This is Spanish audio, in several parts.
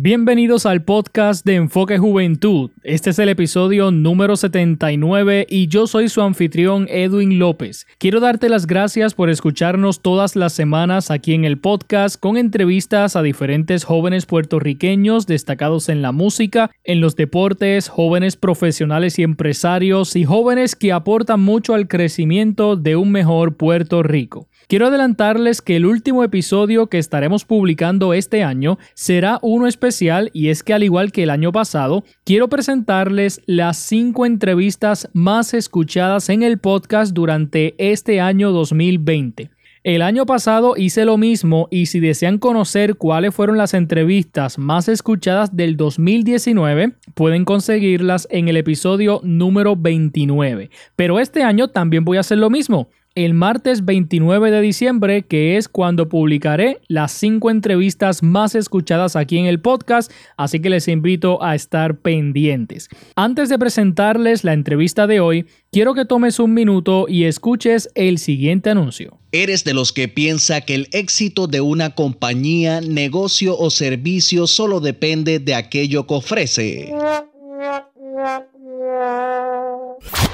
Bienvenidos al podcast de Enfoque Juventud. Este es el episodio número 79 y yo soy su anfitrión Edwin López. Quiero darte las gracias por escucharnos todas las semanas aquí en el podcast con entrevistas a diferentes jóvenes puertorriqueños destacados en la música, en los deportes, jóvenes profesionales y empresarios y jóvenes que aportan mucho al crecimiento de un mejor Puerto Rico. Quiero adelantarles que el último episodio que estaremos publicando este año será uno especial y es que al igual que el año pasado, quiero presentarles las cinco entrevistas más escuchadas en el podcast durante este año 2020. El año pasado hice lo mismo y si desean conocer cuáles fueron las entrevistas más escuchadas del 2019, pueden conseguirlas en el episodio número 29. Pero este año también voy a hacer lo mismo el martes 29 de diciembre, que es cuando publicaré las cinco entrevistas más escuchadas aquí en el podcast, así que les invito a estar pendientes. Antes de presentarles la entrevista de hoy, quiero que tomes un minuto y escuches el siguiente anuncio. ¿Eres de los que piensa que el éxito de una compañía, negocio o servicio solo depende de aquello que ofrece?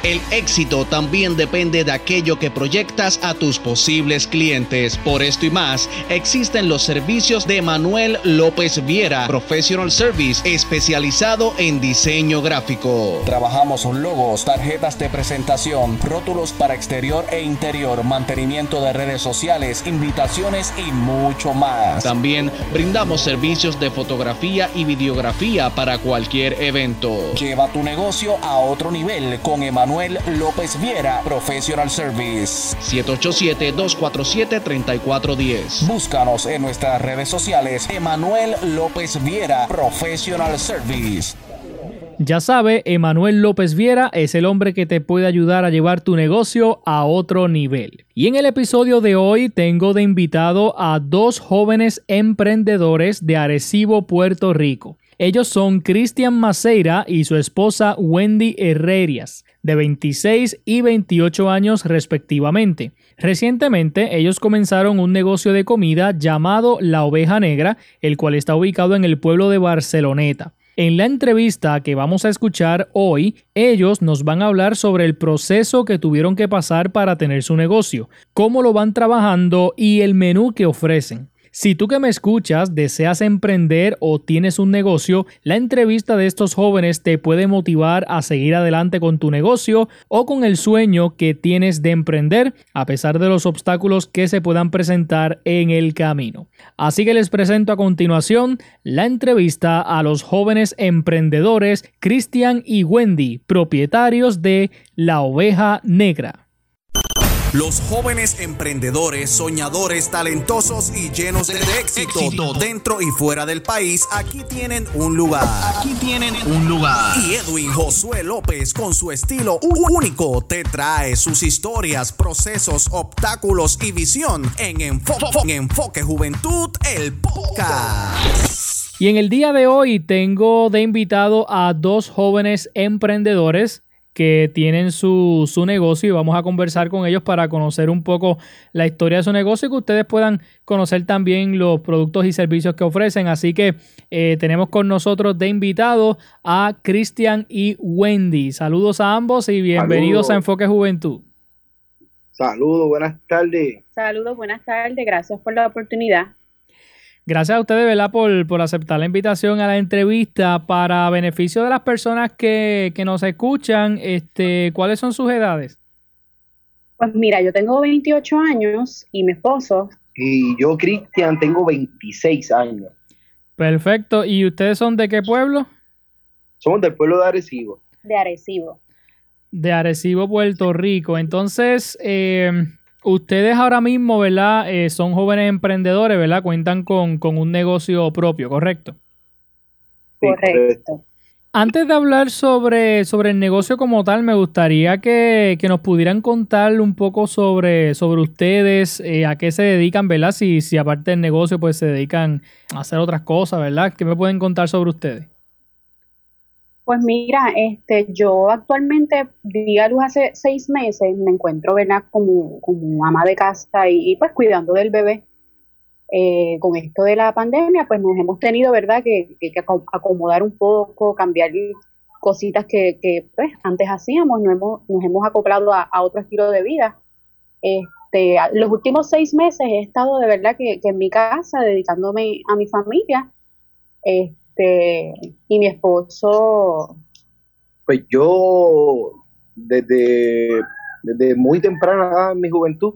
El éxito también depende de aquello que proyectas a tus posibles clientes. Por esto y más, existen los servicios de Manuel López Viera, Professional Service, especializado en diseño gráfico. Trabajamos con logos, tarjetas de presentación, rótulos para exterior e interior, mantenimiento de redes sociales, invitaciones y mucho más. También brindamos servicios de fotografía y videografía para cualquier evento. Lleva tu negocio a otro nivel con Emanuel Manuel López Viera, Professional Service. 787-247-3410. Búscanos en nuestras redes sociales. Emanuel López Viera, Professional Service. Ya sabe, Emanuel López Viera es el hombre que te puede ayudar a llevar tu negocio a otro nivel. Y en el episodio de hoy tengo de invitado a dos jóvenes emprendedores de Arecibo, Puerto Rico. Ellos son Cristian Maceira y su esposa Wendy Herrerias de 26 y 28 años respectivamente. Recientemente ellos comenzaron un negocio de comida llamado La Oveja Negra, el cual está ubicado en el pueblo de Barceloneta. En la entrevista que vamos a escuchar hoy, ellos nos van a hablar sobre el proceso que tuvieron que pasar para tener su negocio, cómo lo van trabajando y el menú que ofrecen. Si tú que me escuchas deseas emprender o tienes un negocio, la entrevista de estos jóvenes te puede motivar a seguir adelante con tu negocio o con el sueño que tienes de emprender a pesar de los obstáculos que se puedan presentar en el camino. Así que les presento a continuación la entrevista a los jóvenes emprendedores Cristian y Wendy, propietarios de La Oveja Negra. Los jóvenes emprendedores, soñadores, talentosos y llenos de, éxito, dentro y fuera del país, aquí tienen un lugar. Aquí tienen un lugar. Y Edwin Josué López, con su estilo único, te trae sus historias, procesos, obstáculos y visión en Enfoque, en Enfoque Juventud, el podcast. Y en el día de hoy tengo de invitado a dos jóvenes emprendedores que tienen su, negocio y vamos a conversar con ellos para conocer un poco la historia de su negocio y que ustedes puedan conocer también los productos y servicios que ofrecen. Así que eh, tenemos con nosotros de invitados a Cristian y Wendy. Saludos a ambos y bienvenidos a Enfoque Juventud. Saludos, buenas tardes. Saludos, buenas tardes. Gracias por la oportunidad. Gracias a ustedes, ¿verdad? Por, por, aceptar la invitación a la entrevista. Para beneficio de las personas que, nos escuchan, este, ¿cuáles son sus edades? Pues mira, yo tengo 28 años y mi esposo. Y yo, Cristian, tengo 26 años. Perfecto. ¿Y ustedes son de qué pueblo? Somos del pueblo de Arecibo. De Arecibo. De Arecibo, Puerto Rico. Entonces, eh, Ustedes ahora mismo, ¿verdad? Eh, son jóvenes emprendedores, ¿verdad? Cuentan con, un negocio propio, ¿correcto? Correcto. Antes de hablar sobre, sobre el negocio como tal, me gustaría que, nos pudieran contar un poco sobre, sobre ustedes, eh, a qué se dedican, ¿verdad? Si, si aparte del negocio, pues se dedican a hacer otras cosas, ¿verdad? ¿Qué me pueden contar sobre ustedes? Pues mira, este, yo actualmente di a luz hace seis meses, me encuentro, ¿verdad? Como, como ama de casa y, pues cuidando del bebé. eh, con esto de la pandemia, pues nos hemos tenido, ¿verdad?, que, acomodar un poco, cambiar cositas que, pues, antes hacíamos, nos hemos, nos hemos acoplado a, otro estilo de vida. Este, los últimos seis meses he estado de verdad que, en mi casa dedicándome a mi familia este, y mi esposo. Pues yo desde, desde muy temprana en mi juventud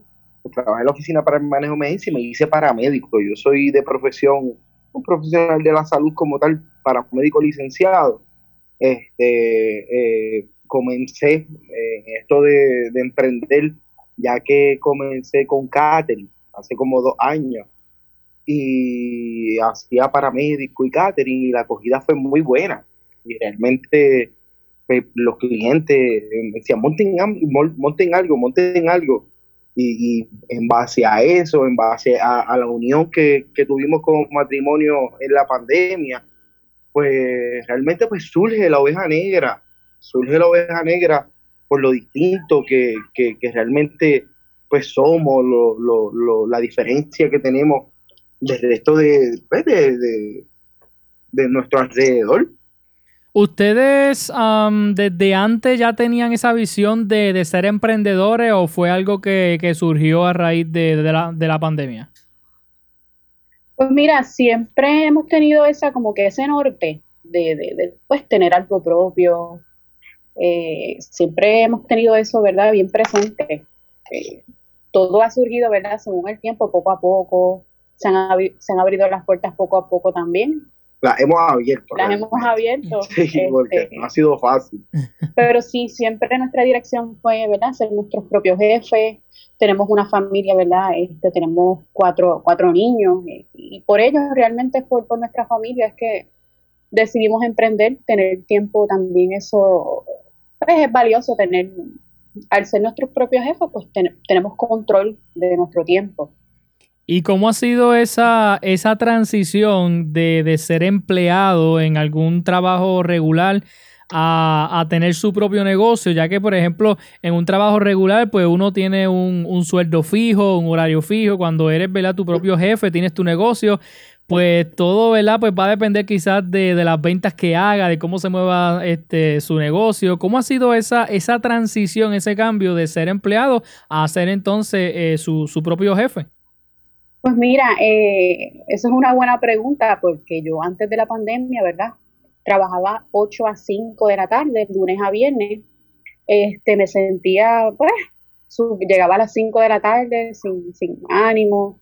trabajé en la oficina para el manejo médico y me hice paramédico. Yo soy de profesión, un profesional de la salud como tal, para médico licenciado. Este, eh, comencé en esto de, emprender, ya que comencé con catering hace como dos años y hacía paramédico y catering y la acogida fue muy buena. Y realmente pues, los clientes me decían, monten, monten algo, monten algo y, en base a eso, en base a, la unión que, tuvimos como matrimonio en la pandemia, pues realmente pues surge la oveja negra, surge la oveja negra por lo distinto que, realmente pues somos, la diferencia que tenemos desde esto de, pues, de, de nuestro alrededor. ¿Ustedes desde antes ya tenían esa visión de, ser emprendedores o fue algo que, surgió a raíz de, la, pandemia? Pues mira, siempre hemos tenido esa como que ese norte de, pues, tener algo propio. Eh, siempre hemos tenido eso, ¿verdad? Bien presente. Eh, todo ha surgido, ¿verdad? Según el tiempo, poco a poco. Se han, se han abierto las puertas poco a poco también las hemos abierto. Las hemos abierto. Sí, porque este, no ha sido fácil. Pero sí, siempre nuestra dirección fue, ¿verdad? Ser nuestros propios jefes. Tenemos una familia, ¿verdad? Este, tenemos cuatro, cuatro niños. Eh, y por ello, realmente por, por nuestra familia es que decidimos emprender, tener tiempo también, eso pues, es valioso tener, al ser nuestros propios jefes, pues tenemos control de nuestro tiempo. ¿Y cómo ha sido esa, esa transición de, ser empleado en algún trabajo regular a, tener su propio negocio? Ya que, por ejemplo, en un trabajo regular, pues uno tiene un, sueldo fijo, un horario fijo. Cuando eres, ¿verdad? Tu propio jefe, tienes tu negocio, pues todo, ¿verdad? Pues va a depender quizás de, las ventas que haga, de cómo se mueva este, su negocio. ¿Cómo ha sido esa, esa transición, ese cambio de ser empleado a ser entonces eh, su, su propio jefe? Pues mira, eh, eso es una buena pregunta porque yo antes de la pandemia, ¿verdad? Trabajaba 8 a 5 de la tarde, lunes a viernes. Este, me sentía, pues, llegaba a las 5 de la tarde sin, sin ánimo,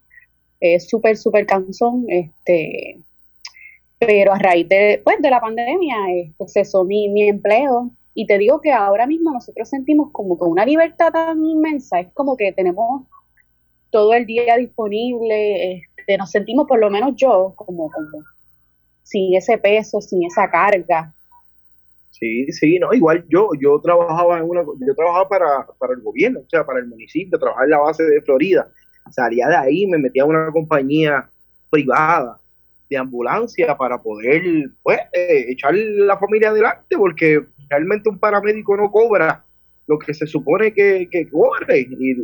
eh, súper, súper cansón. Este, pero a raíz de, pues, de la pandemia este, cesó mi, mi empleo. Y te digo que ahora mismo nosotros sentimos como que una libertad tan inmensa, es como que tenemos todo el día disponible, este, nos sentimos, por lo menos yo, como, como sin ese peso, sin esa carga. Sí, sí, no, igual yo, yo trabajaba en una, yo trabajaba para, para el gobierno, o sea, para el municipio, trabajaba en la base de Florida. Salía de ahí, me metía a una compañía privada de ambulancia para poder, pues, eh, echar la familia adelante, porque realmente un paramédico no cobra lo que se supone que, que y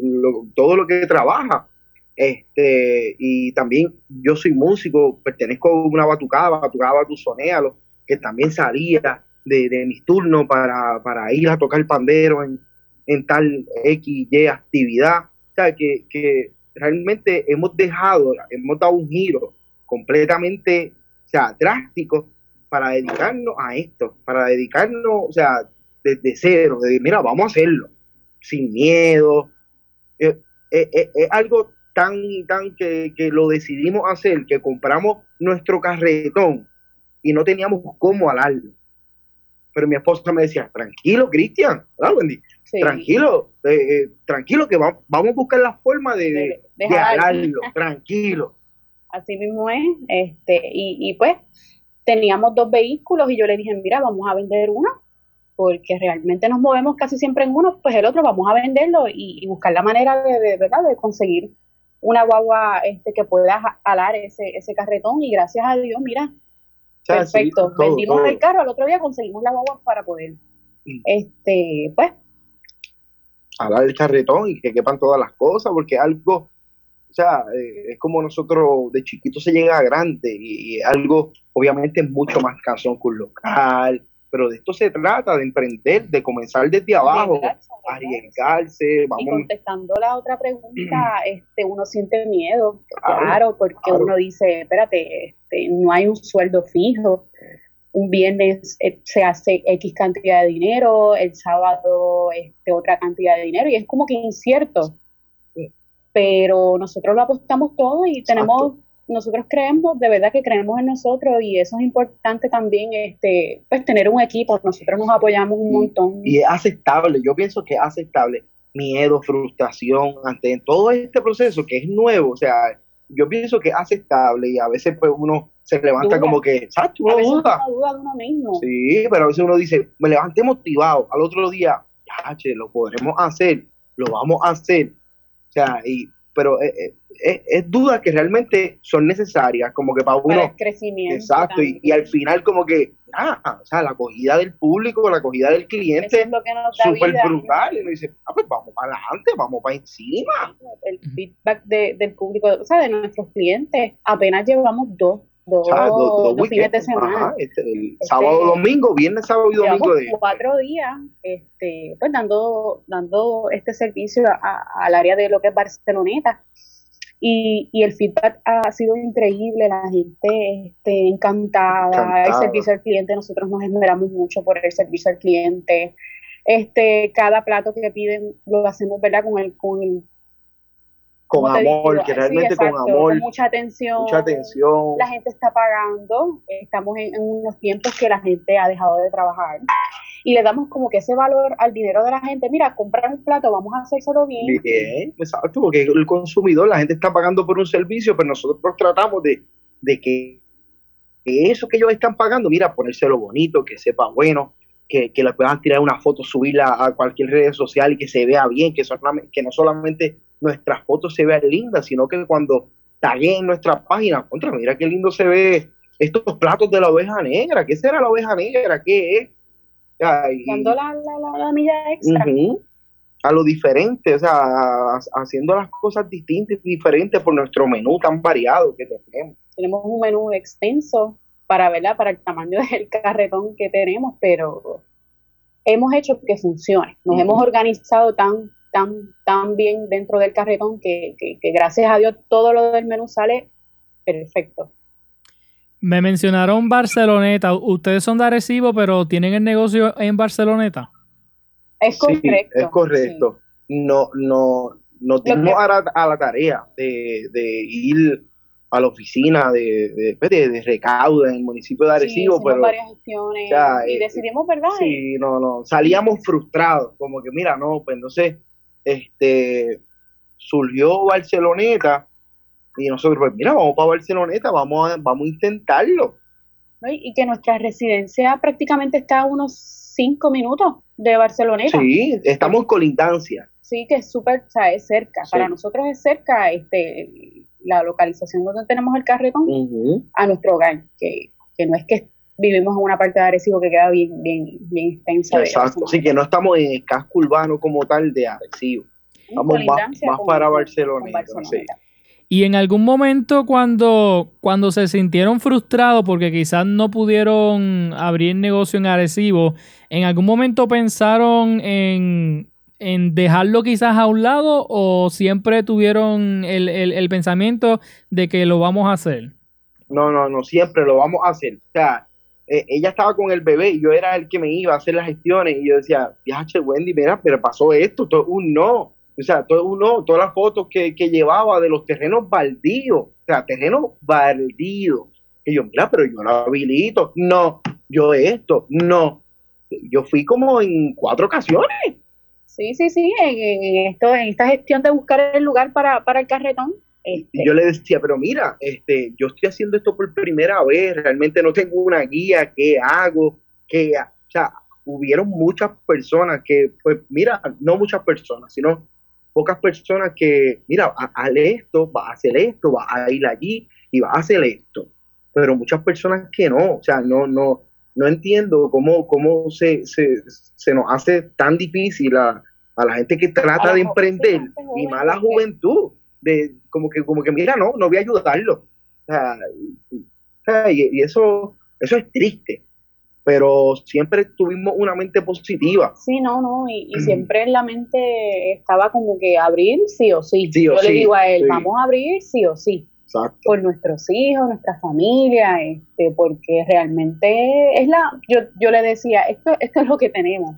todo lo que trabaja. Este, y también yo soy músico, pertenezco a una batucada, batucada batuzonealo, que también salía de, mis turnos para, ir a tocar pandero en, en tal X, Y actividad. O sea, que, que realmente hemos dejado, hemos dado un giro completamente, o sea, drástico para dedicarnos a esto, para dedicarnos, o sea, desde cero, de mira, vamos a hacerlo, sin miedo. Eh, eh, eh, es algo tan tan que, lo decidimos hacer, que compramos nuestro carretón y no teníamos cómo alarlo. Pero mi esposa me decía, tranquilo, Cristian, Wendy? Tranquilo, tranquilo, que vamos, vamos a buscar la forma de, de, alarlo, tranquilo. Así mismo es, este, y, y pues teníamos dos vehículos y yo le dije, mira, vamos a vender uno porque realmente nos movemos casi siempre en uno, pues el otro vamos a venderlo y, buscar la manera de, ¿verdad? de conseguir una guagua este, que pueda alar ese, ese carretón y gracias a Dios, mira, perfecto, vendimos el carro, al otro día conseguimos la guagua para poder, mm. este, pues. Alar el carretón y que quepan todas las cosas, porque algo o sea, eh, es como nosotros de chiquito se llega a grande y, algo obviamente mucho más cansón que un local, pero de esto se trata, de emprender, de comenzar desde abajo, arriesgarse, vamos. Y contestando la otra pregunta, este, uno siente miedo, claro, porque uno dice, espérate, este, no hay un sueldo fijo, un viernes eh, se hace X cantidad de dinero, el sábado este, otra cantidad de dinero, y es como que incierto. Pero nosotros lo apostamos todo y tenemos, nosotros creemos, de verdad que creemos en nosotros y eso es importante también, este, pues tener un equipo, nosotros nos apoyamos un montón. Y es aceptable, yo pienso que es aceptable, miedo, frustración ante todo este proceso que es nuevo, o sea, yo pienso que es aceptable y a veces pues uno se levanta como que, ¿sabes? Uno duda. duda de uno mismo. Sí, pero a veces uno dice, me levanté motivado, al otro día, ya, che, lo podremos hacer, lo vamos a hacer o sea, y, pero es, eh, eh, es, dudas que realmente son necesarias, como que para uno... Para el crecimiento. Exacto, y, al final como que, ah, o sea, la acogida del público, la acogida del cliente, es lo que nos da súper brutal. Y uno dice, ah, pues vamos para adelante, vamos para encima. El feedback de, del público, o sea, de nuestros clientes, apenas llevamos dos dos, fines de semana. este, el este, sábado, domingo, viernes, sábado y domingo. De, cuatro días, este, pues dando, dando este servicio al área de lo que es Barceloneta. Y, y, el feedback ha sido increíble, la gente este, encantada, el servicio al cliente, nosotros nos esmeramos mucho por el servicio al cliente. Este, cada plato que piden lo hacemos, ¿verdad? Con el, con el con amor, que realmente con amor. mucha atención. Mucha atención. La gente está pagando, estamos en, unos tiempos que la gente ha dejado de trabajar y le damos como que ese valor al dinero de la gente. Mira, comprar un plato, vamos a hacérselo bien. Bien, exacto, porque el consumidor, la gente está pagando por un servicio, pero nosotros tratamos de, de que, eso que ellos están pagando, mira, ponérselo bonito, que sepa bueno, que, que le puedan tirar una foto, subirla a cualquier red social y que se vea bien, que, que no solamente nuestras fotos se vean lindas, sino que cuando taguen nuestra página, contra, mira qué lindo se ve estos platos de la oveja negra, ¿qué será la oveja negra? ¿Qué es? Dando la, la, la, milla extra. a lo diferente, o sea, haciendo las cosas distintas y diferentes por nuestro menú tan variado que tenemos. Tenemos un menú extenso para, ¿verdad? para el tamaño del carretón que tenemos, pero hemos hecho que funcione. Nos hemos organizado tan tan, tan bien dentro del carretón que, gracias a Dios todo lo del menú sale perfecto. Me mencionaron Barceloneta. Ustedes son de Arecibo, pero tienen el negocio en Barceloneta. Es correcto. es correcto. No, no, no tenemos a, la, tarea de, ir a la oficina de, pues, de, de, recaudo en el municipio de Arecibo, pero varias gestiones y eh, decidimos, ¿verdad? Sí, no, no, salíamos frustrados, como que mira, no, pues entonces este, surgió Barceloneta y nosotros, pues mira, vamos para Barceloneta, vamos a, vamos a intentarlo. Y que nuestra residencia prácticamente está a unos cinco minutos de Barceloneta. Sí, estamos en colindancia. Sí, que es súper, o sea, es cerca. Para nosotros es cerca este, la localización donde tenemos el carretón a nuestro hogar, que, que no es que vivimos en una parte de Arecibo que queda bien, bien, bien extensa. Exacto, así que no estamos en el casco urbano como tal de Arecibo. Estamos más, para Barcelona. Y en algún momento cuando, cuando se sintieron frustrados porque quizás no pudieron abrir negocio en Arecibo, ¿en algún momento pensaron en, en dejarlo quizás a un lado o siempre tuvieron el, el pensamiento de que lo vamos a hacer? No, no, no, siempre lo vamos a hacer. O sea, eh, ella estaba con el bebé y yo era el que me iba a hacer las gestiones y yo decía, viaje Wendy, mira, pero pasó esto, todo un no. O sea, todo un no, todas las fotos que, llevaba de los terrenos baldíos, o sea, terrenos baldíos. Y yo, mira, pero yo lo habilito. No, yo esto, no. Yo fui como en cuatro ocasiones. Sí, sí, sí, en, esto, en esta gestión de buscar el lugar para, para el carretón, y este. yo le decía, pero mira, este, yo estoy haciendo esto por primera vez, realmente no tengo una guía, ¿qué hago? que O sea, hubieron muchas personas que, pues mira, no muchas personas, sino pocas personas que, mira, hazle esto, va a hacer esto, va a ir allí y va a hacer esto. Pero muchas personas que no, o sea, no, no, no entiendo cómo, cómo se, se, se nos hace tan difícil a, a la gente que trata de emprender y más la juventud de como que, como que mira, no, no voy a ayudarlo. O sea, y, y, eso, eso es triste, pero siempre tuvimos una mente positiva. Sí, no, no, y, siempre en la mente estaba como que abrir sí o sí. Yo le digo a él, vamos a abrir sí o sí. Exacto. Por nuestros hijos, nuestra familia, este, porque realmente es la, yo, yo le decía, esto, esto es lo que tenemos.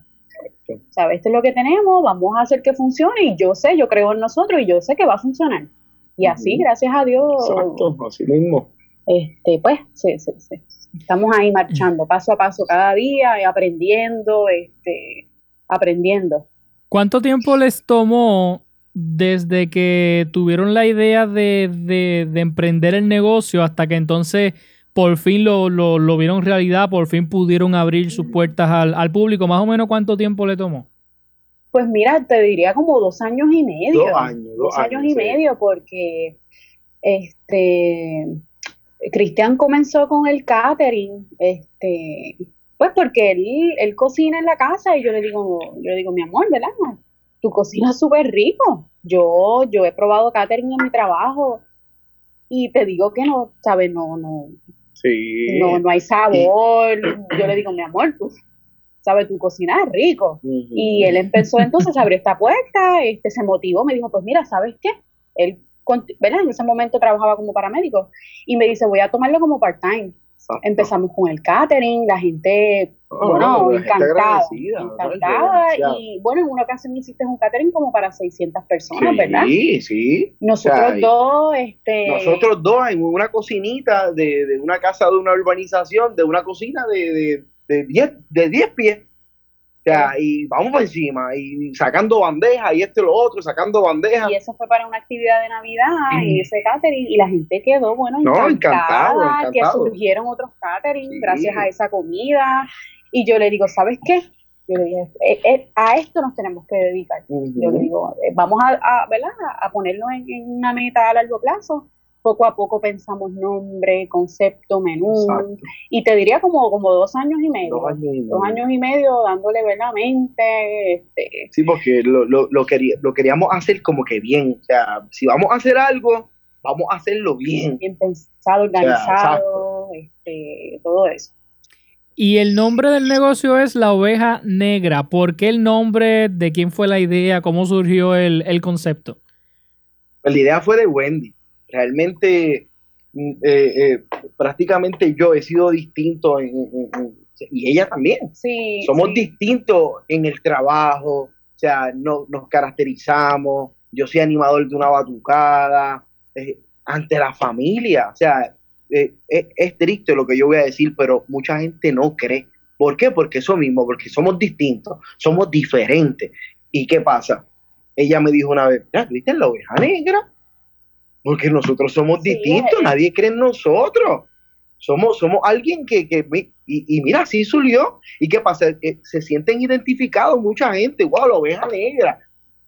¿Sabes? Esto es lo que tenemos, vamos a hacer que funcione y yo sé, yo creo en nosotros y yo sé que va a funcionar. Y así, gracias a Dios. Exacto, así mismo. Este, pues, sí, sí, sí. Estamos ahí marchando paso a paso cada día, aprendiendo, este, aprendiendo. ¿Cuánto tiempo les tomó desde que tuvieron la idea de, de, de emprender el negocio hasta que entonces por fin lo, lo, lo, vieron realidad, por fin pudieron abrir sus puertas al, al, público. ¿Más o menos cuánto tiempo le tomó? Pues mira, te diría como dos años y medio. Dos años. Dos, años, y medio, porque este Cristian comenzó con el catering, este, pues porque él, él cocina en la casa y yo le digo, yo le digo, mi amor, ¿verdad? Tu cocina es súper rico. Yo, yo he probado catering en mi trabajo y te digo que no, ¿sabes? No, no, no, no hay sabor. Yo le digo, mi amor, tú sabes, tu cocina es rico. Y él empezó entonces a abrir esta puerta, este, se motivó, me dijo, pues mira, ¿sabes qué? Él, ¿verdad? En ese momento trabajaba como paramédico y me dice, voy a tomarlo como part-time. Empezamos con el catering, la gente, oh, bueno, encantada, encantada y bueno, en una ocasión hiciste un catering como para 600 personas, ¿verdad? Sí, sí. Nosotros dos, este... Nosotros dos en una cocinita de, de, una casa de una urbanización, de una cocina de, de, 10 de diez pies. O sea, y vamos por encima, y sacando bandejas, y esto y lo otro, sacando bandejas. Y eso fue para una actividad de Navidad, y ese catering, y la gente quedó, bueno, encantada, que surgieron otros catering gracias a esa comida. Y yo le digo, ¿sabes qué? Yo le dije, eh, eh, a esto nos tenemos que dedicar. Yo le digo, eh, vamos a, a, ¿verdad? a ponerlo en, en, una meta a largo plazo poco a poco pensamos nombre, concepto, menú, y te diría como, como dos años y medio. Dos años y medio, dándole verdaderamente. Este, sí, porque lo, lo, lo, lo queríamos hacer como que bien. O sea, si vamos a hacer algo, vamos a hacerlo bien. Bien pensado, organizado, este, todo eso. Y el nombre del negocio es La Oveja Negra. ¿Por qué el nombre? ¿De quién fue la idea? ¿Cómo surgió el, el concepto? La idea fue de Wendy realmente mm, eh, eh, prácticamente yo he sido distinto y ella también. Sí, Somos distintos en el trabajo, o sea, no, nos caracterizamos, yo soy animador de una batucada, eh, ante la familia, o sea, es, triste lo que yo voy a decir, pero mucha gente no cree. ¿Por qué? Porque eso mismo, porque somos distintos, somos diferentes. ¿Y qué pasa? Ella me dijo una vez, ¿viste la oveja negra? Porque nosotros somos distintos, nadie cree en nosotros. Somos, somos alguien que, que y, mira, así subió. ¿Y qué pasa? Que se sienten identificados mucha gente. Wow, la oveja negra.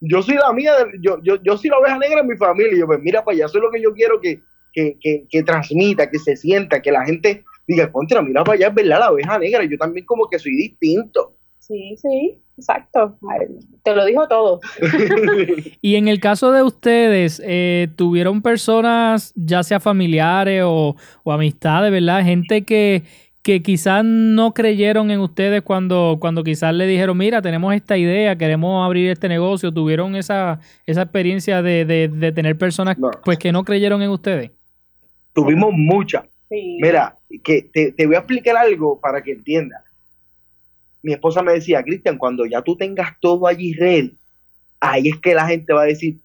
Yo soy la mía, yo, yo, yo soy la oveja negra en mi familia. Y yo, pues mira, para allá, eso es lo que yo quiero que, que, que, que transmita, que se sienta, que la gente diga, contra, mira para allá, es verdad, la oveja negra. Yo también como que soy distinto. Sí, sí, exacto. Te lo dijo todo. y en el caso de ustedes, eh, ¿tuvieron personas, ya sea familiares o, amistades, verdad? Gente que, que quizás no creyeron en ustedes cuando, cuando quizás le dijeron, mira, tenemos esta idea, queremos abrir este negocio. ¿Tuvieron esa, esa experiencia de, de, tener personas pues que no creyeron en ustedes? Tuvimos muchas. Mira, que te, te voy a explicar algo para que entiendas mi esposa me decía, Cristian, cuando ya tú tengas todo allí red, ahí es que la gente va a decir,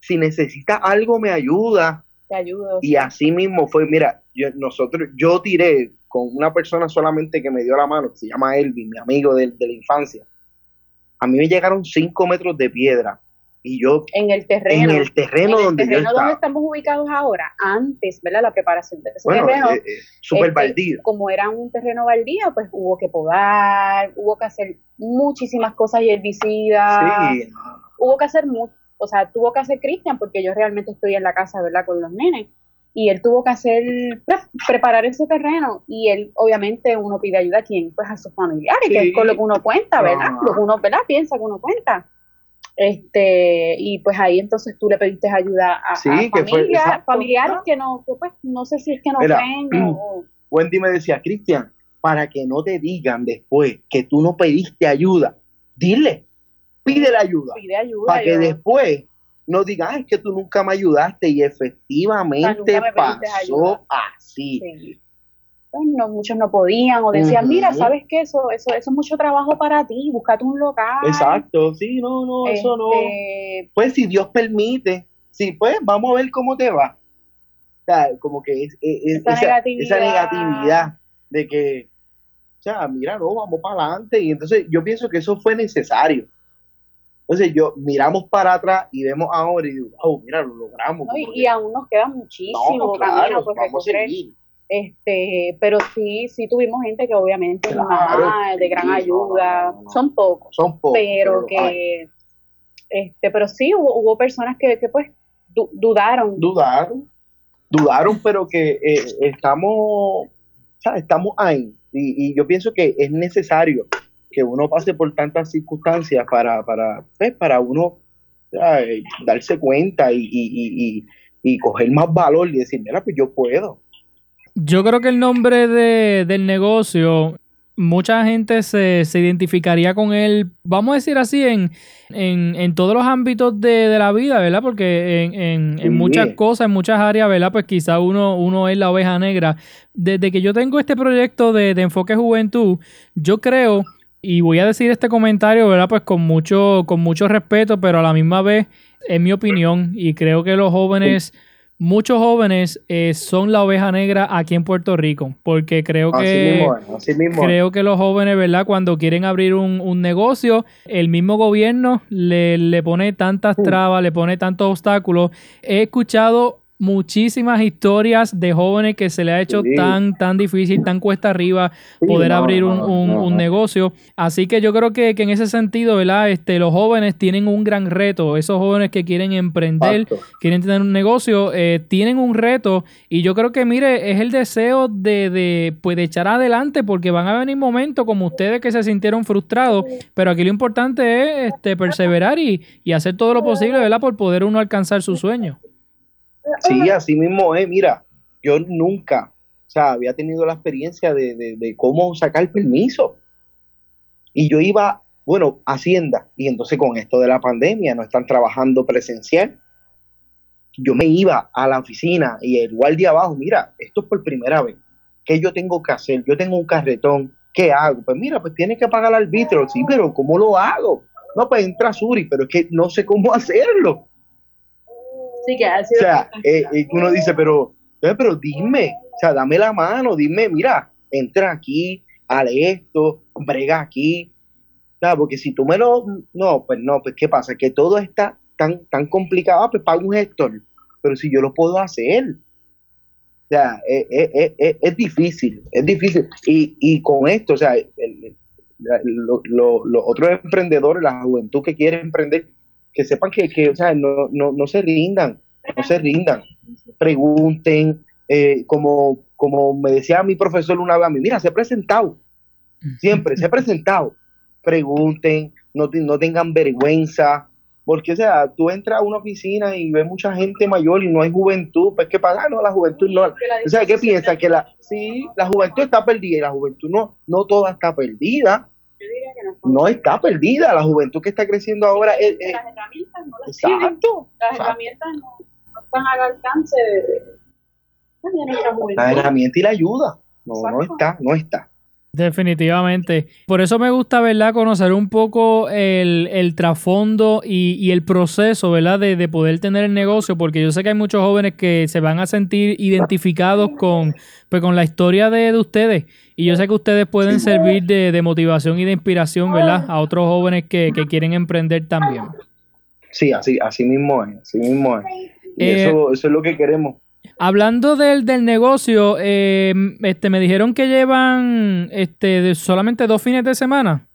si necesitas algo, me ayuda. Te ayudo. Y así mismo fue, mira, yo, nosotros, yo tiré con una persona solamente que me dio la mano, que se llama Elvin, mi amigo de, de la infancia. A mí me llegaron cinco metros de piedra y yo en el terreno. en el terreno donde donde estamos ubicados ahora antes verdad la preparación de ese terreno eh, eh, super este, baldío. como era un terreno baldío pues hubo que podar hubo que hacer muchísimas cosas y herbicidas. Sí. hubo que hacer mucho o sea tuvo que hacer Cristian porque yo realmente estoy en la casa verdad con los nenes. Y él tuvo que hacer preparar ese terreno. Y él obviamente uno pide ayuda a quién pues a sus familiares que es con lo que uno cuenta verdad lo que uno verdad piensa que uno cuenta Este, y pues ahí entonces tú le pediste ayuda a, familiares que no, pues, no sé si es que no ven o... Wendy me decía, Cristian, para que no te digan después que tú no pediste ayuda, dile, pide la ayuda. Pide ayuda. Para que después no digas, es que tú nunca me ayudaste y efectivamente pasó así. Pues no, muchos no podían o decían, mira, ¿sabes qué? Eso, eso, eso es mucho trabajo para ti, búscate un local. Exacto, sí, no, no, eso no. Este pues si Dios permite, sí, pues vamos a ver cómo te va. O sea, como que es, esa, negatividad. de que, o sea, mira, no, vamos para adelante. Y entonces yo pienso que eso fue necesario. Entonces yo miramos para atrás y vemos ahora y digo, oh, mira, lo logramos. y, aún nos queda muchísimo camino por este, pero sí, sí tuvimos gente que obviamente de gran ayuda, son pocos, son pocos, pero, que, este, pero sí hubo, hubo personas que, que pues dudaron. Dudaron, dudaron, pero que eh, estamos, estamos ahí. Y, y, yo pienso que es necesario que uno pase por tantas circunstancias para, para, pues, para uno darse cuenta y, y, y, coger más valor y decir, mira, pues yo puedo yo creo que el nombre de, del negocio, mucha gente se, se, identificaría con él, vamos a decir así, en, en, en todos los ámbitos de, de, la vida, ¿verdad? Porque en, en, en, muchas cosas, en muchas áreas, ¿verdad? Pues quizá uno, uno es la oveja negra. Desde que yo tengo este proyecto de, de enfoque juventud, yo creo, y voy a decir este comentario, ¿verdad? Pues con mucho, con mucho respeto, pero a la misma vez es mi opinión y creo que los jóvenes muchos jóvenes eh, son la oveja negra aquí en Puerto Rico, porque creo que creo que los jóvenes, ¿verdad? Cuando quieren abrir un, un negocio, el mismo gobierno le, le pone tantas uh. trabas, le pone tantos obstáculos. He escuchado muchísimas historias de jóvenes que se le ha hecho tan, tan difícil, tan cuesta arriba poder abrir un, negocio. Así que yo creo que, en ese sentido, ¿verdad? Este, los jóvenes tienen un gran reto. Esos jóvenes que quieren emprender, quieren tener un negocio, eh, tienen un reto. Y yo creo que, mire, es el deseo de, de, pues, de echar adelante porque van a venir momentos como ustedes que se sintieron frustrados. Pero aquí lo importante es este, perseverar y, y hacer todo lo posible, ¿verdad? Por poder uno alcanzar su sueño. Sí, así mismo es. Mira, yo nunca, o sea, había tenido la experiencia de, cómo sacar permiso. Y yo iba, bueno, Hacienda, y entonces con esto de la pandemia no están trabajando presencial. Yo me iba a la oficina y el guardia abajo, mira, esto es por primera vez. ¿Qué yo tengo que hacer? Yo tengo un carretón, ¿qué hago? Pues mira, pues tienes que pagar el arbitrio. Sí, pero ¿cómo lo hago? No, pues entra Suri, pero es que no sé cómo hacerlo. Sí, que O sea, eh, eh, uno dice, pero, pero dime, o sea, dame la mano, dime, mira, entra aquí, hale esto, brega aquí. O porque si tú me lo. No, pues no, pues ¿qué pasa? Que todo está tan, tan complicado, ah, pues pago un gestor. Pero si yo lo puedo hacer. O sea, es, difícil, es difícil. Y, y con esto, o sea, los otros emprendedores, la juventud que quiere emprender, que sepan que, que o sea, no, no, no se rindan, no se rindan, pregunten, eh, como, como me decía mi profesor una vez a mí, mira, se ha presentado, siempre se ha presentado, pregunten, no, no tengan vergüenza, porque, o sea, tú entras a una oficina y ves mucha gente mayor y no hay juventud, pues, ¿qué pasa? No, la juventud no. O sea, ¿qué piensan? Que la, sí, la juventud está perdida y la juventud no, no toda está perdida no está perdida. La juventud que está creciendo ahora es. las herramientas no las exacto, Las herramientas no, están al alcance de, nuestra juventud. La herramienta y la ayuda. No, no está, no está. Definitivamente. Por eso me gusta, ¿verdad? Conocer un poco el, el trasfondo y, y, el proceso, ¿verdad? De, de, poder tener el negocio, porque yo sé que hay muchos jóvenes que se van a sentir identificados con, pues, con la historia de, de ustedes. Y yo sé que ustedes pueden servir de, de, motivación y de inspiración, ¿verdad? A otros jóvenes que, que, quieren emprender también. Sí, así, así mismo es, así mismo es. Y eh, eso, eso es lo que queremos. Hablando del, del negocio, eh, este, me dijeron que llevan este, solamente dos fines de semana.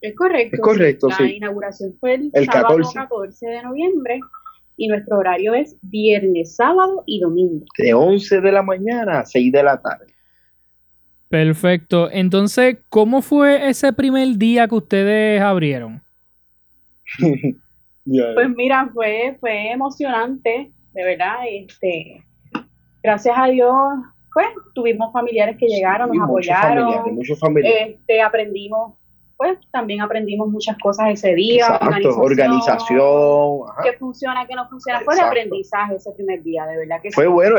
Es correcto. Es correcto, La inauguración fue el, sábado 14. de noviembre y nuestro horario es viernes, sábado y domingo. De 11 de la mañana a 6 de la tarde. Perfecto. Entonces, ¿cómo fue ese primer día que ustedes abrieron? Pues mira, fue, fue emocionante, de verdad. Este, gracias a Dios, pues tuvimos familiares que llegaron, nos apoyaron. Muchos familiares. Este, aprendimos, pues también aprendimos muchas cosas ese día. Exacto, organización. qué funciona, qué no funciona. Fue de aprendizaje ese primer día, de verdad que Fue bueno,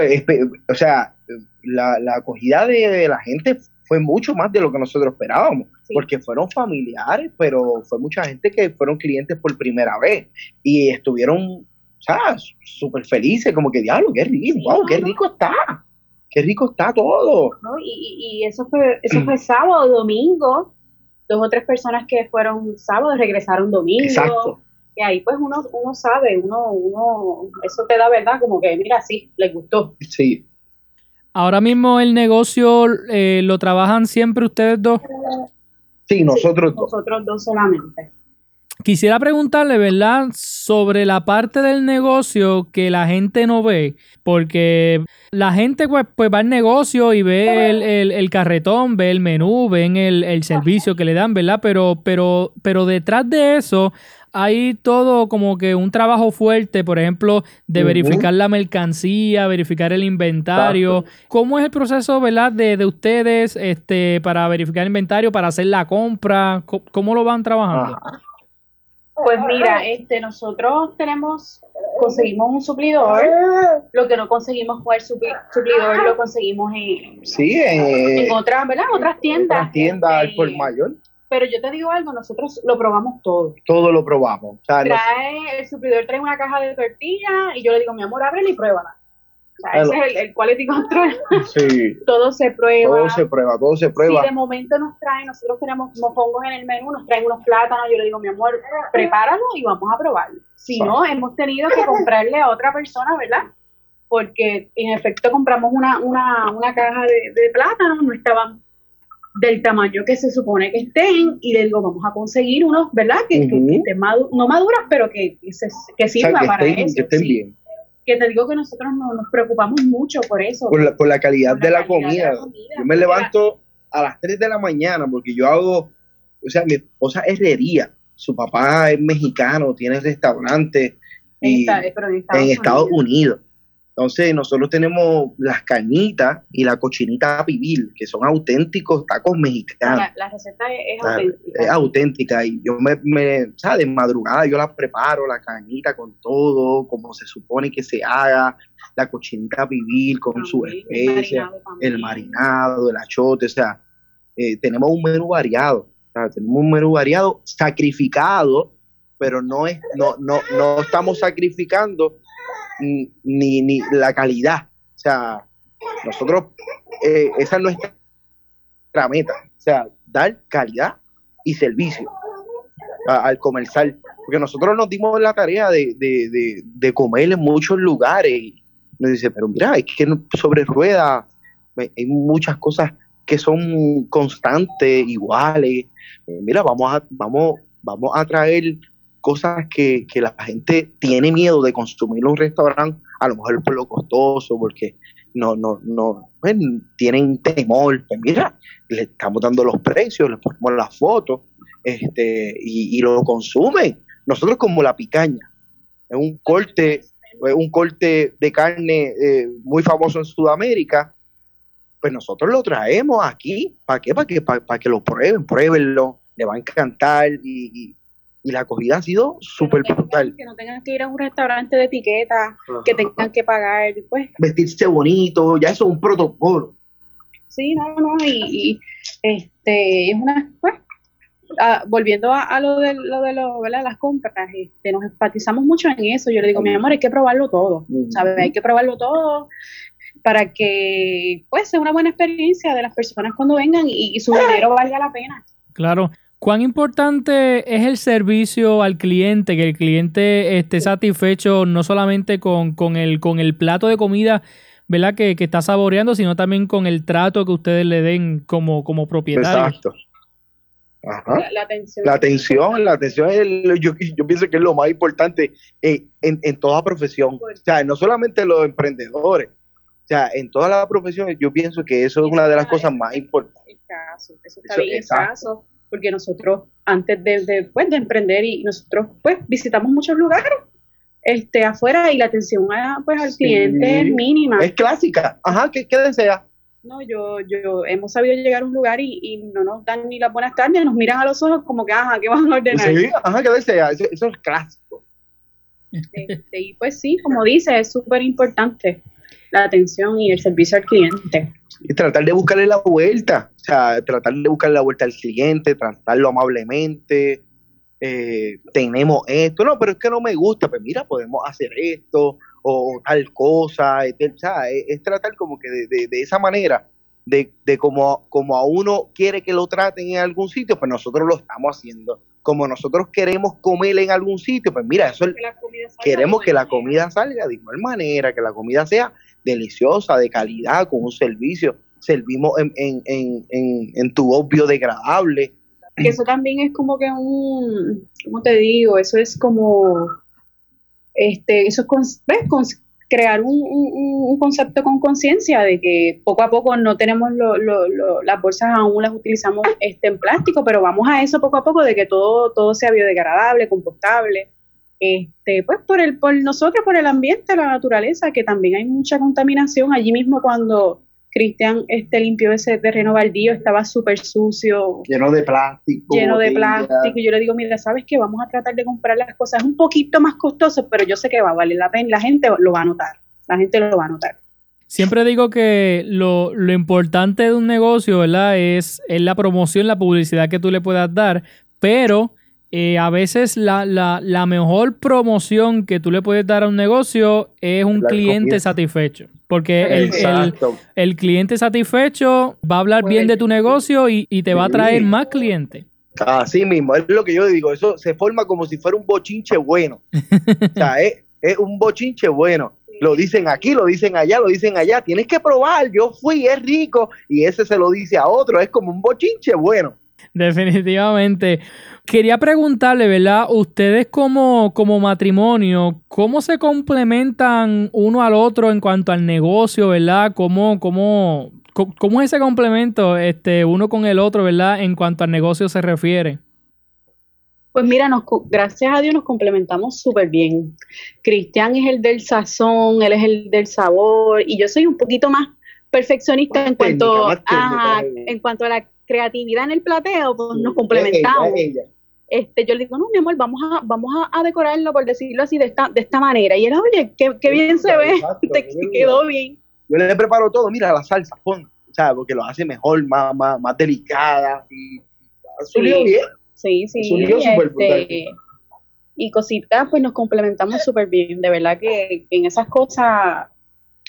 o sea, la, la acogida de la gente fue mucho más de lo que nosotros esperábamos, porque fueron familiares, pero fue mucha gente que fueron clientes por primera vez y estuvieron, sea, súper felices, como que, diablo, qué rico, wow, qué rico está, qué rico está todo. Y, y, eso, fue, eso fue sábado, domingo, dos o tres personas que fueron sábado regresaron domingo. Exacto. Y ahí pues uno, uno sabe, uno, uno, eso te da verdad, como que mira, sí, les gustó. Sí, Ahora mismo el negocio eh, lo trabajan siempre ustedes dos. Sí, nosotros dos. Nosotros dos solamente. Quisiera preguntarle, ¿verdad?, sobre la parte del negocio que la gente no ve, porque la gente pues, pues va al negocio y ve el, carretón, ve el menú, ven el, el, servicio que le dan, ¿verdad? Pero, pero, pero detrás de eso hay todo como que un trabajo fuerte, por ejemplo, de verificar la mercancía, verificar el inventario. ¿Cómo es el proceso, verdad, de, de, ustedes este, para verificar el inventario, para hacer la compra? ¿Cómo, lo van trabajando? Pues mira, este, nosotros tenemos, conseguimos un suplidor, lo que no conseguimos fue el suplidor, lo conseguimos en, sí, en, otras, ¿verdad? otras tiendas. Otras tiendas al por mayor. Pero yo te digo algo, nosotros lo probamos todo. Todo lo probamos. trae, el suplidor trae una caja de tortillas y yo le digo, mi amor, ábrela y pruébala. O sea, ese es el, quality control. Sí. todo se prueba. Todo se prueba, todo se prueba. Si de momento nos traen, nosotros tenemos mofongos en el menú, nos traen unos plátanos, yo le digo, mi amor, prepáralo y vamos a probarlo. Si no, hemos tenido que comprarle a otra persona, ¿verdad? Porque en efecto compramos una, una, una caja de, de plátanos, no estaban del tamaño que se supone que estén y le digo, vamos a conseguir unos, ¿verdad? Que, estén no maduras, pero que, que, sirva para eso. Que estén bien. Que te digo que nosotros nos preocupamos mucho por eso. Por la, por la calidad, de, la comida. Yo me levanto a las 3 de la mañana porque yo hago, o sea, mi esposa es herrería, su papá es mexicano, tiene restaurante en, Estados, Unidos. Entonces, nosotros tenemos las cañitas y la cochinita pibil, que son auténticos tacos mexicanos. La, receta es, auténtica. Es auténtica. Y yo me, me, sea, de madrugada yo la preparo, la cañita con todo, como se supone que se haga, la cochinita pibil con su especia, el marinado, el achote, o sea, eh, tenemos un menú variado. tenemos un menú variado, sacrificado, pero no es, no, no, no estamos sacrificando ni, ni la calidad. O sea, nosotros, eh, esa es nuestra meta. O sea, dar calidad y servicio al comercial. Porque nosotros nos dimos la tarea de, de, comer en muchos lugares. Y nos dice, pero mira, es que sobre ruedas hay muchas cosas que son constantes, iguales. Eh, mira, vamos a, vamos, vamos a traer cosas que, la gente tiene miedo de consumir en un restaurante, a lo mejor por lo costoso, porque no, no, no, pues, tienen temor. Pues mira, le estamos dando los precios, le ponemos las fotos, este, y, lo consumen. Nosotros como la picaña, es un corte, un corte de carne eh, muy famoso en Sudamérica, pues nosotros lo traemos aquí. ¿Para qué? Para que, para, que lo prueben, pruébenlo, le va a encantar y y la acogida ha sido súper brutal. Que no tengan que ir a un restaurante de etiqueta, que tengan que pagar, pues. Vestirse bonito, ya eso es un protocolo. Sí, no, no, y, este, es una, pues, volviendo a, lo de, lo de lo, ¿verdad? las compras, este, nos enfatizamos mucho en eso. Yo le digo, mi amor, hay que probarlo todo, ¿sabes? Hay que probarlo todo para que, pues, sea una buena experiencia de las personas cuando vengan y, y su dinero valga la pena. Claro, ¿Cuán importante es el servicio al cliente, que el cliente esté satisfecho no solamente con, el, con el plato de comida ¿verdad? Que, está saboreando, sino también con el trato que ustedes le den como, como propietario? Exacto. La, atención. La atención, la atención es yo, pienso que es lo más importante en, en, toda profesión. O sea, no solamente los emprendedores, o sea, en todas las profesiones yo pienso que eso es una de las cosas más importantes. eso está bien, caso porque nosotros antes de, pues, de emprender y nosotros pues visitamos muchos lugares este afuera y la atención a, pues al cliente es mínima. Es clásica. Ajá, ¿qué, qué desea? No, yo, yo hemos sabido llegar a un lugar y, no nos dan ni las buenas tardes, nos miran a los ojos como que, ajá, ¿qué van a ordenar? Sí, ajá, ¿qué desea? Eso, eso es clásico. Este, y pues sí, como dice, es súper importante la atención y el servicio al cliente. Y tratar de buscarle la vuelta, o sea, tratar de buscarle la vuelta al cliente, tratarlo amablemente, eh, tenemos esto, no, pero es que no me gusta, pues mira, podemos hacer esto o, tal cosa, es, es, tratar como que de, de, esa manera, de, de como, como a uno quiere que lo traten en algún sitio, pues nosotros lo estamos haciendo. Como nosotros queremos comer en algún sitio, pues mira, eso queremos que la comida salga de igual manera, que la comida sea deliciosa, de calidad, con un servicio. Servimos en, en, en, en tu biodegradable, que eso también es como que un, ¿cómo te digo? Eso es como, este, eso es ¿ves? crear un, un, concepto con conciencia de que poco a poco no tenemos lo, lo, las bolsas aún las utilizamos este, en plástico, pero vamos a eso poco a poco de que todo, todo sea biodegradable, compostable. Este, pues por el, por nosotros, por el ambiente, la naturaleza, que también hay mucha contaminación allí mismo cuando Cristian este, limpió ese terreno baldío, estaba súper sucio. Lleno de plástico. Lleno de plástico. Y yo le digo, mira, ¿sabes qué? Vamos a tratar de comprar las cosas un poquito más costoso, pero yo sé que va a valer la pena. La gente lo va a notar. La gente lo va a notar. Siempre digo que lo, lo importante de un negocio, ¿verdad? Es, es la promoción, la publicidad que tú le puedas dar, pero eh, a veces la, la, la, mejor promoción que tú le puedes dar a un negocio es un cliente satisfecho. Porque el, el, cliente satisfecho va a hablar bien de tu negocio y, te va a traer más clientes. Así mismo, es lo que yo digo, eso se forma como si fuera un bochinche bueno. o sea, es, es un bochinche bueno. Lo dicen aquí, lo dicen allá, lo dicen allá. Tienes que probar, yo fui, es rico. Y ese se lo dice a otro, es como un bochinche bueno. Definitivamente. Quería preguntarle, ¿verdad? Ustedes como, como matrimonio, ¿cómo se complementan uno al otro en cuanto al negocio, ¿verdad? ¿Cómo, cómo, cómo es ese complemento este, uno con el otro, ¿verdad? En cuanto al negocio se refiere. Pues mira, nos, gracias a Dios nos complementamos súper bien. Cristian es el del sazón, él es el del sabor y yo soy un poquito más perfeccionista en cuanto, a, en cuanto a la creatividad en el plateo, pues nos complementamos. Este, yo le digo, no, mi amor, vamos a, vamos a, decorarlo, por decirlo así, de esta, de esta manera. Y él, oye, qué, qué bien se ve, te, quedó bien. Yo le preparo todo, mira la salsa, pon, ¿sabes? Porque lo hace mejor, más, más, más delicada. Y, sí, bien. Sí, sí. Este, y cositas, pues nos complementamos súper bien. De verdad que en esas cosas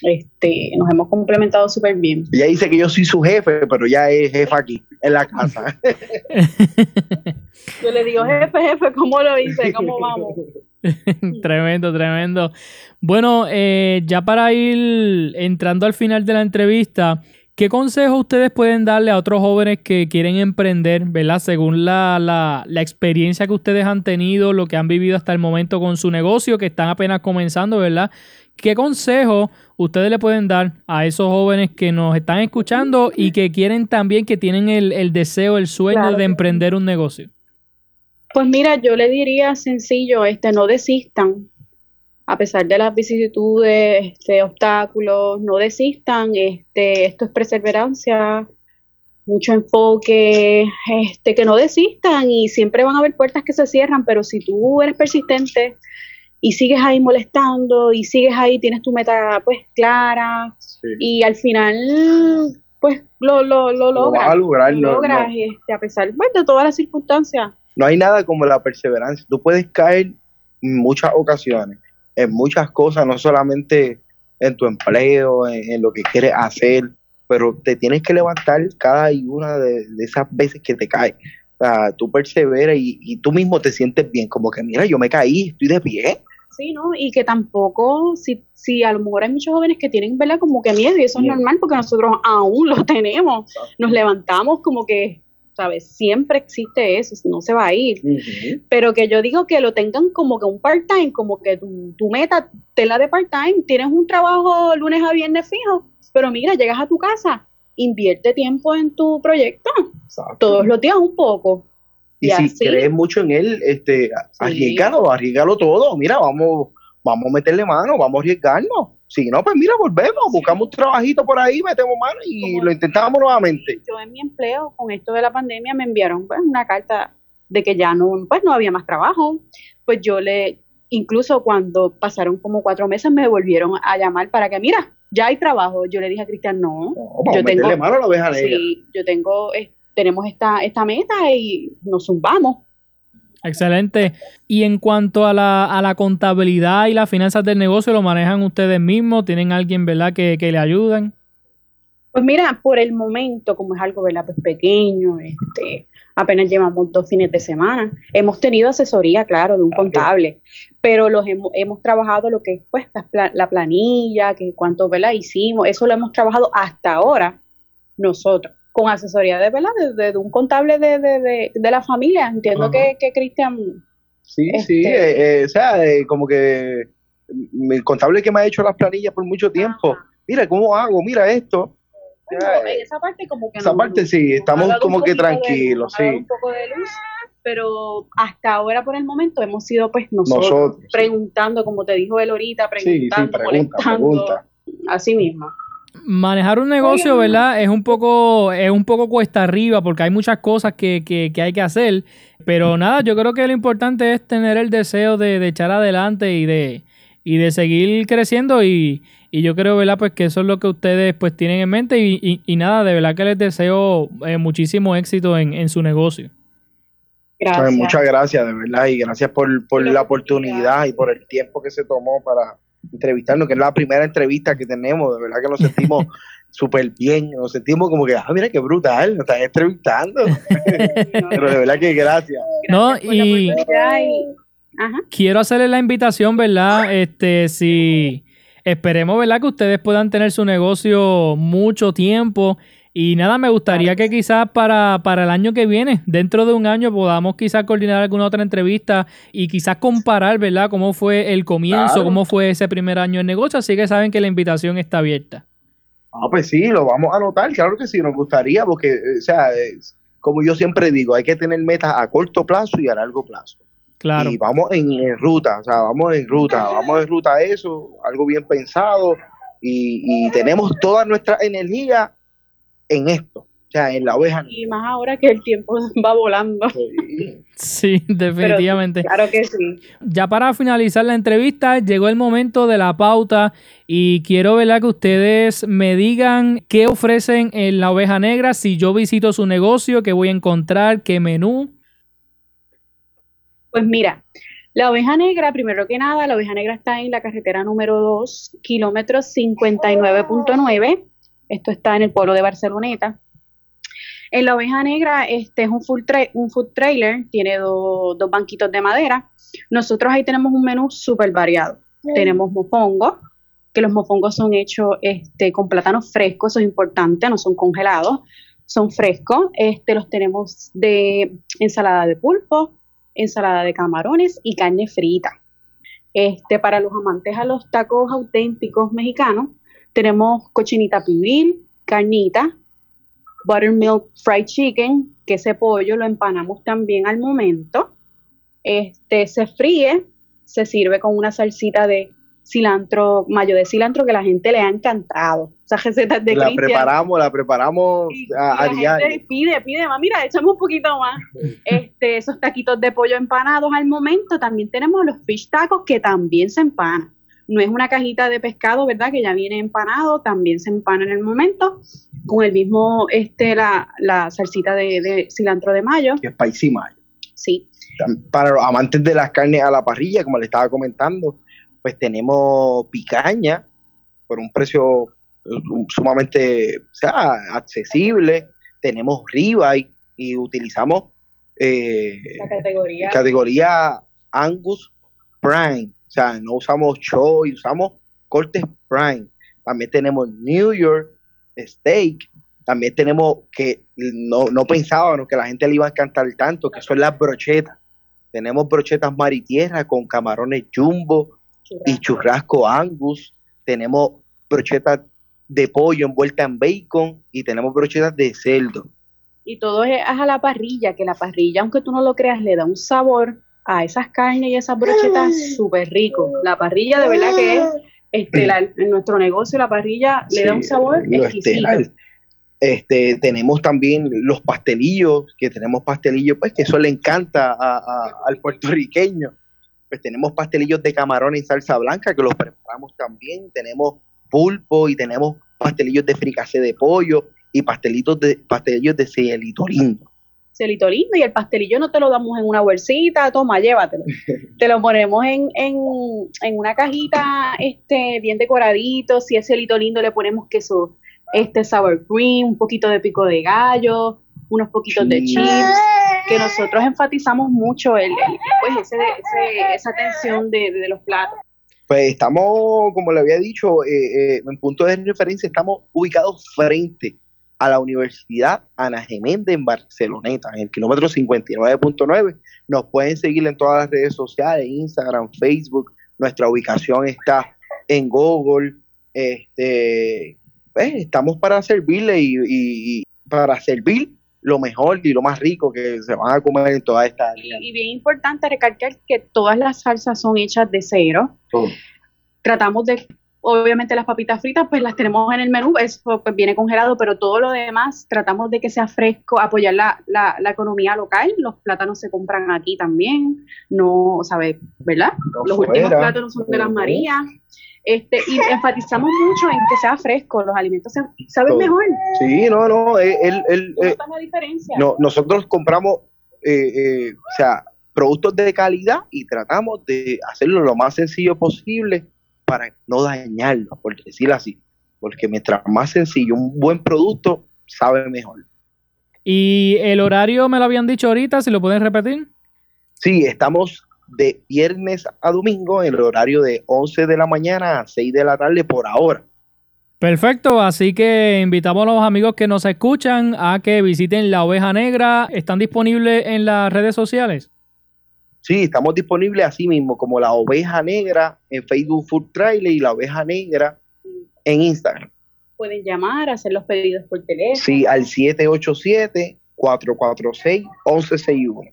este, nos hemos complementado súper bien. Ella dice que yo soy su jefe, pero ya es jefa aquí, en la casa. yo le digo, jefe, jefe, ¿cómo lo hice? ¿Cómo vamos? tremendo, tremendo. Bueno, eh, ya para ir entrando al final de la entrevista, ¿qué consejos ustedes pueden darle a otros jóvenes que quieren emprender, ¿verdad? Según la, la, la experiencia que ustedes han tenido, lo que han vivido hasta el momento con su negocio, que están apenas comenzando, ¿verdad? ¿Qué consejo ustedes le pueden dar a esos jóvenes que nos están escuchando y que quieren también, que tienen el, deseo, el sueño de emprender un negocio? Pues mira, yo le diría sencillo, este, no desistan, a pesar de las vicisitudes, este, obstáculos, no desistan, este, esto es perseverancia, mucho enfoque, este, que no desistan y siempre van a haber puertas que se cierran, pero si tú eres persistente, y sigues ahí molestando y sigues ahí, tienes tu meta pues clara y al final pues lo, lo, lo, logras. a lograr, logras Este, a pesar pues, de todas las circunstancias. No hay nada como la perseverancia. Tú puedes caer en muchas ocasiones, en muchas cosas, no solamente en tu empleo, en, lo que quieres hacer, pero te tienes que levantar cada y una de, esas veces que te caes. O sea, tú perseveras y, y, tú mismo te sientes bien, como que mira, yo me caí, estoy de pie, Sí, ¿no? Y que tampoco, si, si a lo mejor hay muchos jóvenes que tienen, ¿verdad? Como que miedo, y eso es normal porque nosotros aún lo tenemos. Nos levantamos como que, ¿sabes? Siempre existe eso, no se va a ir. Pero que yo digo que lo tengan como que un part-time, como que tu, tu meta, la de part-time, tienes un trabajo lunes a viernes fijo, pero mira, llegas a tu casa, invierte tiempo en tu proyecto, todos los días un poco Y, si crees mucho en él, este, arriesgalo, arriesgalo todo. Mira, vamos, vamos a meterle mano, vamos a arriesgarnos. Si no, pues mira, volvemos, buscamos un trabajito por ahí, metemos mano y lo intentamos nuevamente. Yo en mi empleo, con esto de la pandemia, me enviaron pues, una carta de que ya no, pues no había más trabajo. Pues yo le, incluso cuando pasaron como cuatro meses, me volvieron a llamar para que, mira, ya hay trabajo. Yo le dije a Cristian, no, yo tengo, mano sí, yo tengo, tenemos esta, esta meta y nos zumbamos. Excelente. Y en cuanto a la, a la contabilidad y las finanzas del negocio, ¿lo manejan ustedes mismos? ¿Tienen alguien, verdad, que, que le ayudan? Pues mira, por el momento, como es algo, ¿verdad? Pues pequeño, este, apenas llevamos dos fines de semana. Hemos tenido asesoría, claro, de un contable, pero los hemos, hemos trabajado lo que es pues, la planilla, que cuánto, ¿verdad? Hicimos, eso lo hemos trabajado hasta ahora nosotros con asesoría de, ¿verdad? De, un contable de, de, de, la familia. Entiendo que, que Cristian... Sí, sí, este, eh, o sea, eh, como que el contable que me ha hecho las planillas por mucho tiempo, mira, ¿cómo hago? Mira esto. en esa parte como que... Esa parte sí, estamos como que tranquilos, sí. Un poco de luz, pero hasta ahora por el momento hemos sido pues nosotros, preguntando, como te dijo él ahorita, preguntando, sí, sí, pregunta, así mismo manejar un negocio, ¿verdad? Es un poco, es un poco cuesta arriba porque hay muchas cosas que, que, que, hay que hacer. Pero nada, yo creo que lo importante es tener el deseo de, de echar adelante y de, y de seguir creciendo. Y, y, yo creo, ¿verdad? Pues que eso es lo que ustedes pues tienen en mente. Y, y, nada, de verdad que les deseo eh, muchísimo éxito en, en, su negocio. Gracias. muchas gracias, de verdad. Y gracias por, por la oportunidad y por el tiempo que se tomó para entrevistarnos, que es la primera entrevista que tenemos, de verdad que nos sentimos súper bien, nos sentimos como que, ah, mira qué brutal, nos están entrevistando. Pero de verdad que gracias. No, y quiero hacerle la invitación, ¿verdad? Este, si esperemos, ¿verdad? Que ustedes puedan tener su negocio mucho tiempo y nada, me gustaría que quizás para, para el año que viene, dentro de un año, podamos quizás coordinar alguna otra entrevista y quizás comparar, ¿verdad? Cómo fue el comienzo, cómo fue ese primer año en negocio. Así que saben que la invitación está abierta. Ah, pues sí, lo vamos a anotar, claro que sí, nos gustaría, porque, o sea, como yo siempre digo, hay que tener metas a corto plazo y a largo plazo. Claro. Y vamos en, en ruta, o sea, vamos en ruta, vamos en ruta a eso, algo bien pensado, y, y tenemos toda nuestra energía en esto, o sea, en la oveja. Y más ahora que el tiempo va volando. Sí, definitivamente. claro que sí. Ya para finalizar la entrevista, llegó el momento de la pauta y quiero ver que ustedes me digan qué ofrecen en la oveja negra, si yo visito su negocio, qué voy a encontrar, qué menú. Pues mira, la oveja negra, primero que nada, la oveja negra está en la carretera número 2, kilómetros 59.9 esto está en el pueblo de Barceloneta. En la oveja negra, este es un, full un food trailer, tiene dos banquitos de madera. Nosotros ahí tenemos un menú súper variado. Tenemos mofongos, que los mofongos son hechos este, con plátanos frescos, eso es importante, no son congelados, son frescos. Este, los tenemos de ensalada de pulpo, ensalada de camarones y carne frita. Este, para los amantes a los tacos auténticos mexicanos, tenemos cochinita pibil, carnita, buttermilk fried chicken, que ese pollo lo empanamos también al momento. Este se fríe, se sirve con una salsita de cilantro, mayo de cilantro que la gente le ha encantado. Esas recetas de La preparamos, la preparamos a, diario. pide, pide más, mira, echamos un poquito más. este, esos taquitos de pollo empanados al momento. También tenemos los fish tacos que también se empanan. No es una cajita de pescado, ¿verdad? Que ya viene empanado, también se empana en el momento, con el mismo, este, la, la salsita de, cilantro de mayo. Es spicy mayo. Sí. Para los amantes de las carnes a la parrilla, como le estaba comentando, pues tenemos picaña por un precio eh, sumamente o sea, accesible. Tenemos ribeye y utilizamos eh, la categoría. categoría Angus Prime sea, no usamos show y usamos cortes prime. También tenemos New York steak. También tenemos que no, no pensábamos que la gente le iba a encantar tanto, que son las brochetas. Tenemos brochetas mar y tierra con camarones jumbo y churrasco angus. Tenemos brochetas de pollo envuelta en bacon y tenemos brochetas de cerdo. Y todo es a la parrilla, que la parrilla, aunque tú no lo creas, le da un sabor a esas carnes y esas brochetas súper rico. La parrilla de verdad que es estelar. En nuestro negocio la parrilla le da un sabor exquisito. Este, tenemos también los pastelillos, que tenemos pastelillos, pues que eso le encanta al puertorriqueño. Pues tenemos pastelillos de camarón en salsa blanca que los preparamos también. Tenemos pulpo y tenemos pastelillos de fricase de pollo y pastelitos de pastelillos de cielito lindo. Cielito lindo y el pastelillo no te lo damos en una bolsita, toma, llévatelo. te lo ponemos en, en, en, una cajita este bien decoradito, si es cielito lindo le ponemos queso este sour cream, un poquito de pico de gallo, unos poquitos de chips, que nosotros enfatizamos mucho el, pues ese, esa atención de, los platos. Pues estamos, como le había dicho, eh, eh, en punto de referencia, estamos ubicados frente a la Universidad Ana Geméndez en Barceloneta, en el kilómetro 59.9. Nos pueden seguir en todas las redes sociales, Instagram, Facebook. Nuestra ubicación está en Google. Este, pues, estamos para servirle y, para servir lo mejor y lo más rico que se van a comer en toda esta área. Y, bien importante recalcar que todas las salsas son hechas de cero. Tratamos de, obviamente las papitas fritas pues las tenemos en el menú, eso pues viene congelado, pero todo lo demás tratamos de que sea fresco, apoyar la, la, economía local, los plátanos se compran aquí también, no, ¿sabes? ¿Verdad? los últimos plátanos son de las Marías. Este, y enfatizamos mucho en que sea fresco, los alimentos saben mejor. Sí, no, no, el, el, eh, la diferencia. No, nosotros compramos, eh, eh, o sea, productos de calidad y tratamos de hacerlo lo más sencillo posible para no dañarlo, por decirlo así. Porque mientras más sencillo, un buen producto sabe mejor. ¿Y el horario me lo habían dicho ahorita? Si lo pueden repetir. Sí, estamos de viernes a domingo en el horario de 11 de la mañana a 6 de la tarde por ahora. Perfecto, así que invitamos a los amigos que nos escuchan a que visiten La Oveja Negra. ¿Están disponibles en las redes sociales? Sí, estamos disponibles así mismo como La Oveja Negra en Facebook Food Trailer y La Oveja Negra en Instagram. Pueden llamar, hacer los pedidos por teléfono. Sí, al 787 446 1161.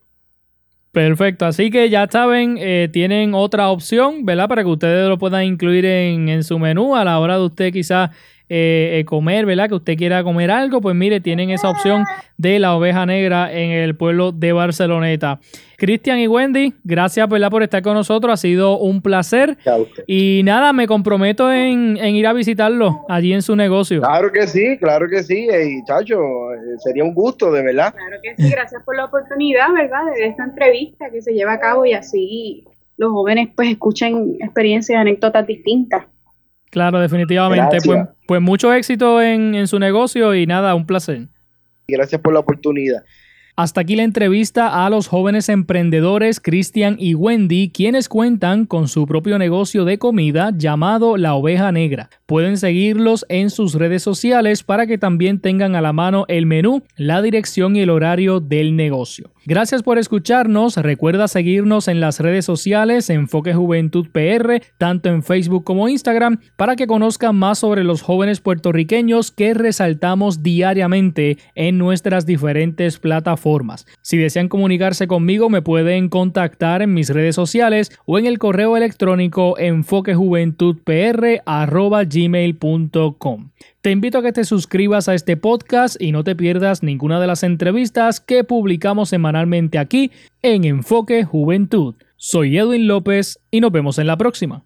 Perfecto, así que ya saben, eh, tienen otra opción, ¿verdad? Para que ustedes lo puedan incluir en, en su menú a la hora de usted quizás eh, eh, comer, ¿verdad? Que usted quiera comer algo, pues mire, tienen esa opción de la oveja negra en el pueblo de Barceloneta. Cristian y Wendy, gracias ¿verdad? por estar con nosotros, ha sido un placer. Y nada, me comprometo en, ir a visitarlo allí en su negocio. Claro que sí, claro que sí, y chacho, eh, sería un gusto, de verdad. Claro que sí, gracias por la oportunidad, ¿verdad? De esta entrevista que se lleva a cabo y así los jóvenes pues escuchen experiencias, anécdotas distintas. Claro, definitivamente. Pues, pues, mucho éxito en, en su negocio y nada, un placer. Gracias por la oportunidad. Hasta aquí la entrevista a los jóvenes emprendedores Cristian y Wendy, quienes cuentan con su propio negocio de comida llamado La Oveja Negra. Pueden seguirlos en sus redes sociales para que también tengan a la mano el menú, la dirección y el horario del negocio. Gracias por escucharnos. Recuerda seguirnos en las redes sociales Enfoque Juventud PR, tanto en Facebook como Instagram, para que conozcan más sobre los jóvenes puertorriqueños que resaltamos diariamente en nuestras diferentes plataformas. Si desean comunicarse conmigo, me pueden contactar en mis redes sociales o en el correo electrónico enfoquejuventudpr.gmail.com. Te invito a que te suscribas a este podcast y no te pierdas ninguna de las entrevistas que publicamos semanalmente aquí en Enfoque Juventud. Soy Edwin López y nos vemos en la próxima.